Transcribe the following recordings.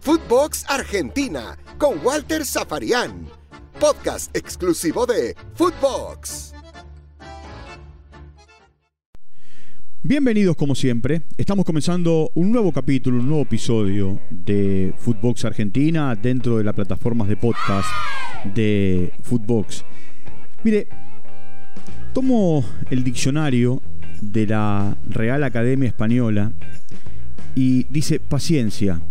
Footbox Argentina con Walter Zafarian. Podcast exclusivo de Footbox. Bienvenidos como siempre. Estamos comenzando un nuevo capítulo, un nuevo episodio de Footbox Argentina dentro de las plataformas de podcast de Footbox. Mire, tomo el diccionario de la Real Academia Española y dice paciencia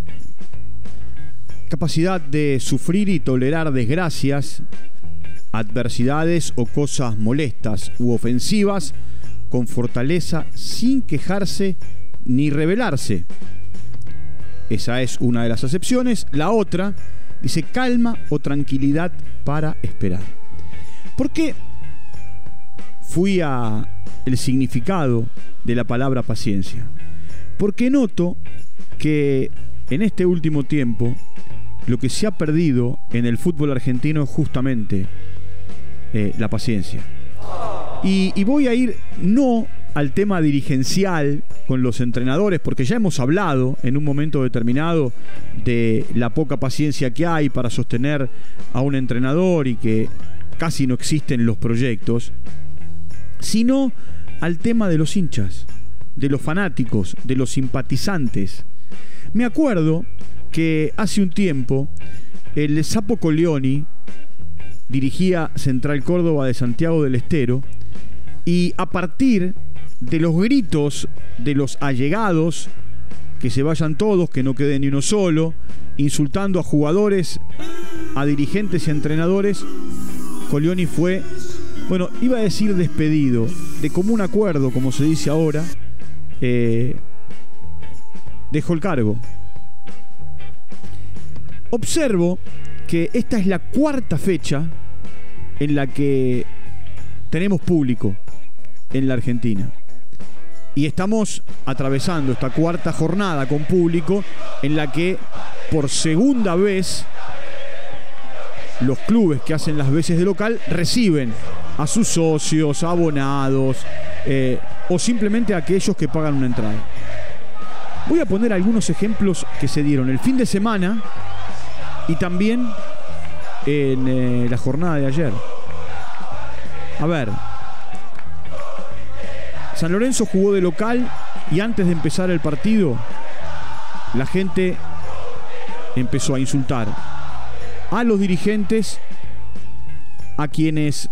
capacidad de sufrir y tolerar desgracias, adversidades o cosas molestas u ofensivas con fortaleza sin quejarse ni rebelarse. Esa es una de las acepciones. La otra dice calma o tranquilidad para esperar. ¿Por qué fui a el significado de la palabra paciencia? Porque noto que en este último tiempo lo que se ha perdido en el fútbol argentino es justamente eh, la paciencia. Y, voy a ir no al tema dirigencial con los entrenadores, porque ya hemos hablado en un momento determinado de la poca paciencia que hay para sostener a un entrenador y que casi no existen los proyectos, sino al tema de los hinchas, de los fanáticos, de los simpatizantes. Me acuerdo que hace un tiempo el Sapo Coleoni dirigía Central Córdoba de Santiago del Estero y a partir de los gritos de los allegados, que se vayan todos, que no quede ni uno solo, insultando a jugadores, a dirigentes y entrenadores, Coleoni fue, bueno, iba a decir despedido, de común acuerdo, como se dice ahora, eh, dejó el cargo. Observo que esta es la cuarta fecha en la que tenemos público en la Argentina. Y estamos atravesando esta cuarta jornada con público en la que por segunda vez los clubes que hacen las veces de local reciben a sus socios, abonados eh, o simplemente a aquellos que pagan una entrada. Voy a poner algunos ejemplos que se dieron el fin de semana y también en eh, la jornada de ayer. A ver, San Lorenzo jugó de local y antes de empezar el partido, la gente empezó a insultar a los dirigentes, a quienes,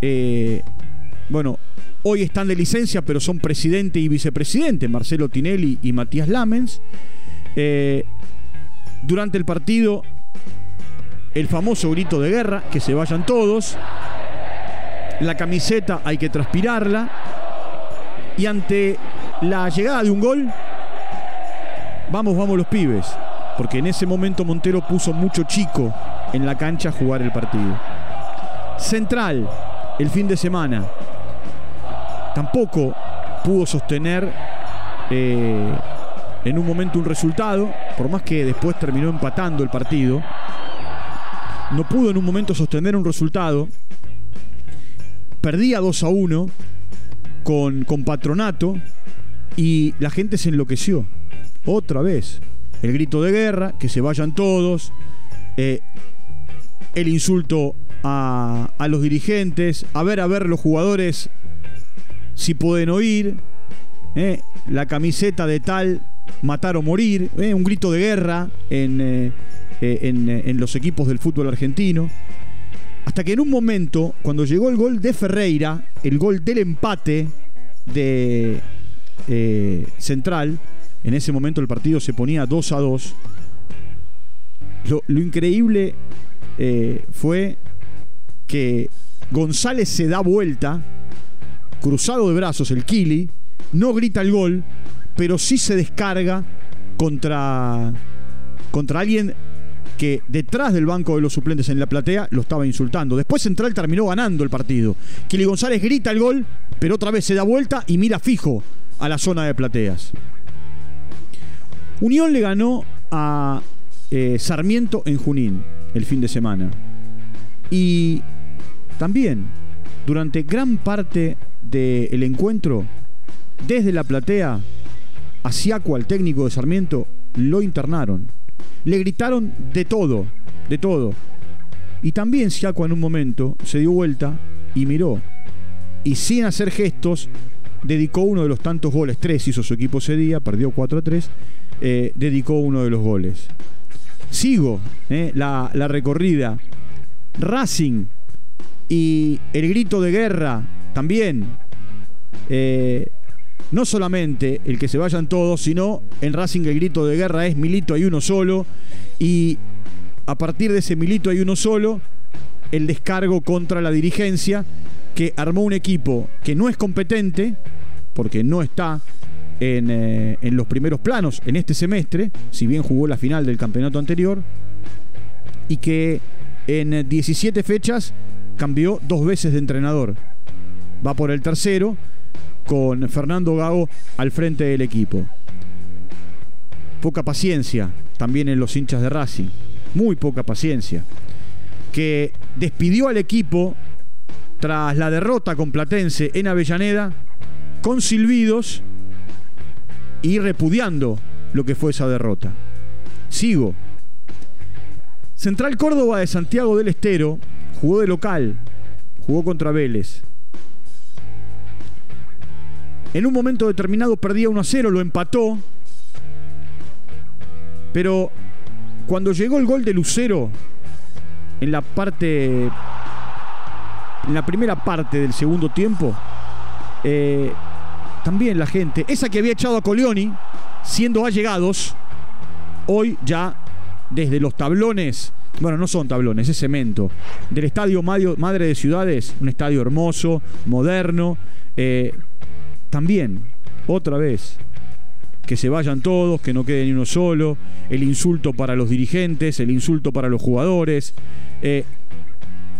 eh, bueno, hoy están de licencia, pero son presidente y vicepresidente, Marcelo Tinelli y Matías Lamens. Eh, durante el partido el famoso grito de guerra, que se vayan todos, la camiseta hay que transpirarla, y ante la llegada de un gol, vamos, vamos los pibes, porque en ese momento Montero puso mucho chico en la cancha a jugar el partido. Central, el fin de semana, tampoco pudo sostener eh, en un momento un resultado, por más que después terminó empatando el partido no pudo en un momento sostener un resultado, perdía 2 a 1 con, con Patronato y la gente se enloqueció. Otra vez. El grito de guerra, que se vayan todos, eh, el insulto a, a, los dirigentes, a ver, a ver los jugadores si pueden oír, eh, la camiseta de tal, matar o morir, eh, un grito de guerra en eh, en, los equipos del fútbol argentino. Hasta que en un momento, cuando llegó el gol de Ferreira, el gol del empate de Central, en ese momento el partido se ponía 2 a 2. Lo, increíble eh, fue que González se da vuelta, cruzado de brazos el Kili, no grita el gol, pero sí se descarga contra, contra alguien que detrás del banco de los suplentes en la platea lo estaba insultando. Después Central terminó ganando el partido. Kili González grita el gol, pero otra vez se da vuelta y mira fijo a la zona de plateas. Unión le ganó a eh, Sarmiento en Junín el fin de semana. Y también, durante gran parte del encuentro, desde la platea, Asiaco, al técnico de Sarmiento, lo internaron. Le gritaron de todo, de todo. Y también Siaco en un momento se dio vuelta y miró. Y sin hacer gestos, dedicó uno de los tantos goles. Tres hizo su equipo ese día, perdió 4 a 3. Eh, dedicó uno de los goles. Sigo eh, la, recorrida. Racing y el grito de guerra también. Eh, no solamente el que se vayan todos, sino en Racing el grito de guerra es Milito hay uno solo. Y a partir de ese Milito hay uno solo, el descargo contra la dirigencia que armó un equipo que no es competente, porque no está eh, en, los primeros planos en este semestre, si bien jugó la final del campeonato anterior, y que en 17 fechas cambió dos veces de entrenador. Va por el tercero, con Fernando Gago al frente del equipo. Poca paciencia también en los hinchas de Racing, muy poca paciencia, que despidió al equipo tras la derrota con Platense en Avellaneda, con silbidos y repudiando lo que fue esa derrota. Sigo. Central Córdoba de Santiago del Estero jugó de local, jugó contra Vélez. En un momento determinado perdía 1 a 0, lo empató. Pero cuando llegó el gol de Lucero en la parte en la primera parte del segundo tiempo, eh, también la gente, esa que había echado a Colioni, siendo allegados, hoy ya desde los tablones, bueno, no son tablones, es cemento, del estadio Madre de Ciudades, un estadio hermoso, moderno, eh, también, otra vez, que se vayan todos, que no quede ni uno solo, el insulto para los dirigentes, el insulto para los jugadores, eh,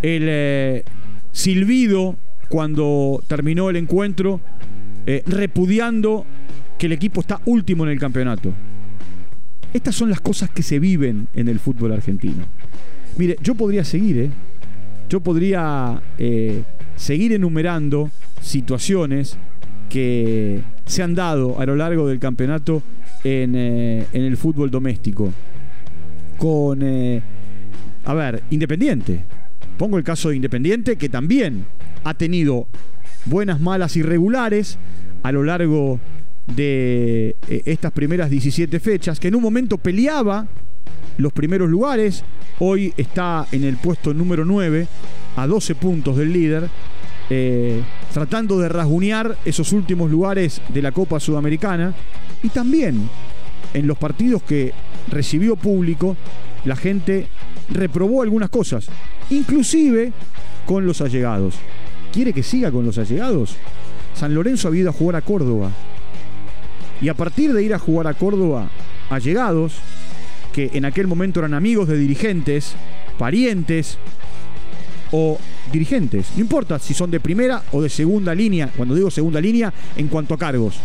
el silbido cuando terminó el encuentro, eh, repudiando que el equipo está último en el campeonato. Estas son las cosas que se viven en el fútbol argentino. Mire, yo podría seguir, ¿eh? Yo podría eh, seguir enumerando situaciones que se han dado a lo largo del campeonato en, en el fútbol doméstico. Con, a ver, Independiente. Pongo el caso de Independiente, que también ha tenido buenas, malas y regulares a lo largo de eh, estas primeras 17 fechas, que en un momento peleaba los primeros lugares, hoy está en el puesto número 9, a 12 puntos del líder, eh, tratando de rasguñar esos últimos lugares de la Copa Sudamericana, y también en los partidos que recibió público, la gente reprobó algunas cosas, inclusive con los allegados. ¿Quiere que siga con los allegados? San Lorenzo ha ido a jugar a Córdoba. Y a partir de ir a jugar a Córdoba, allegados, que en aquel momento eran amigos de dirigentes, parientes o dirigentes, no importa si son de primera o de segunda línea, cuando digo segunda línea, en cuanto a cargos.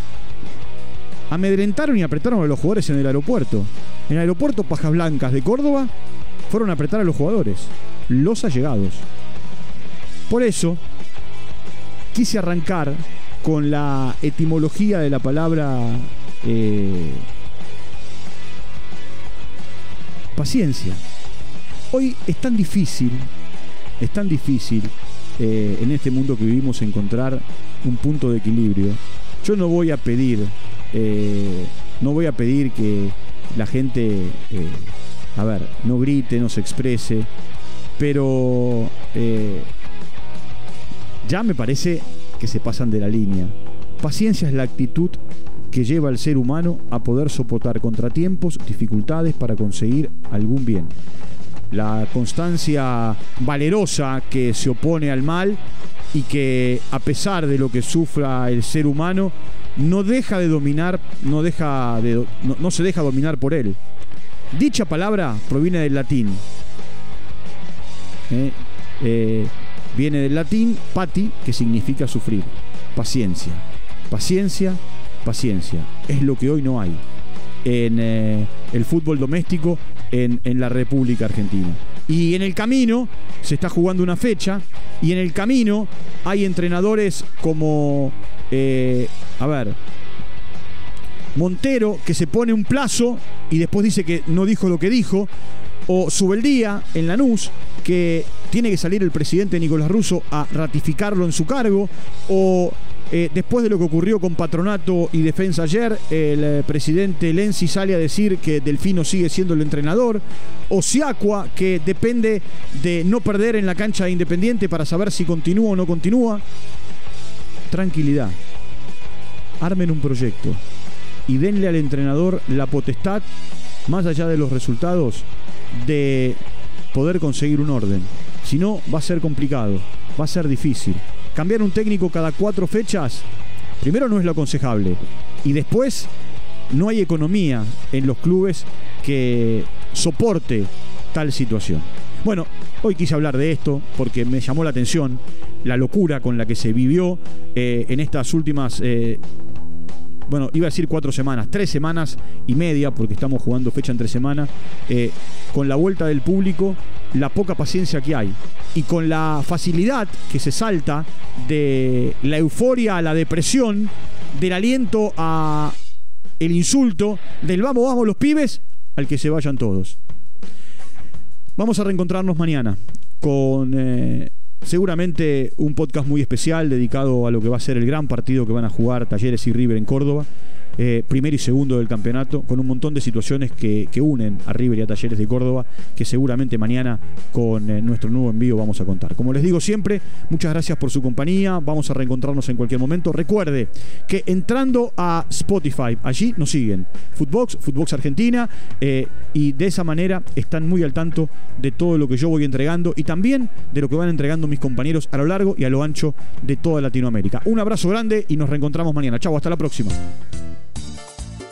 Amedrentaron y apretaron a los jugadores en el aeropuerto. En el aeropuerto Pajas Blancas de Córdoba fueron a apretar a los jugadores, los allegados. Por eso, quise arrancar con la etimología de la palabra eh, paciencia. Hoy es tan difícil, es tan difícil eh, en este mundo que vivimos encontrar un punto de equilibrio. Yo no voy a pedir, eh, no voy a pedir que la gente a ver, no grite, no se exprese, pero eh, ya me parece que se pasan de la línea. Paciencia es la actitud que lleva al ser humano a poder soportar contratiempos, dificultades para conseguir algún bien. La constancia valerosa que se opone al mal y que a pesar de lo que sufra el ser humano, no deja de dominar, no, deja de, no se deja dominar por él. Dicha palabra proviene del latín. Eh, eh, viene del latín pati, que significa sufrir. Paciencia. Paciencia, paciencia. Es lo que hoy no hay en eh, el fútbol doméstico en, en, la República Argentina. Y en el camino se está jugando una fecha y en el camino hay entrenadores como, a ver, Montero que se pone un plazo y después dice que no dijo lo que dijo, o Subeldía en Lanús que tiene que salir el presidente Nicolás Russo a ratificarlo en su cargo, o eh, después de lo que ocurrió con Patronato y Defensa ayer, el eh, presidente Lenzi sale a decir que Delfino sigue siendo el entrenador, o Siacua, que depende de no perder en la cancha de Independiente para saber si continúa o no continúa. Tranquilidad. Armen un proyecto y denle al entrenador la potestad, más allá de los resultados, de poder conseguir un orden. Si no, va a ser complicado, va a ser difícil. Cambiar un técnico cada cuatro fechas, primero no es lo aconsejable. Y después, no hay economía en los clubes que soporte tal situación. Bueno, hoy quise hablar de esto porque me llamó la atención la locura con la que se vivió eh, en estas últimas eh, bueno, iba a decir cuatro semanas, tres semanas y media, porque estamos jugando fecha entre semana, eh, con la vuelta del público, la poca paciencia que hay y con la facilidad que se salta de la euforia a la depresión, del aliento a el insulto, del vamos, vamos los pibes, al que se vayan todos. Vamos a reencontrarnos mañana con... Eh, Seguramente un podcast muy especial dedicado a lo que va a ser el gran partido que van a jugar Talleres y River en Córdoba. Eh, primero y segundo del campeonato, con un montón de situaciones que, unen a River y a Talleres de Córdoba, que seguramente mañana con eh, nuestro nuevo envío vamos a contar. Como les digo siempre, muchas gracias por su compañía, vamos a reencontrarnos en cualquier momento. Recuerde que entrando a Spotify, allí nos siguen, Footbox, Footbox Argentina, eh, y de esa manera están muy al tanto de todo lo que yo voy entregando y también de lo que van entregando mis compañeros a lo largo y a lo ancho de toda Latinoamérica. Un abrazo grande y nos reencontramos mañana. Chau, hasta la próxima.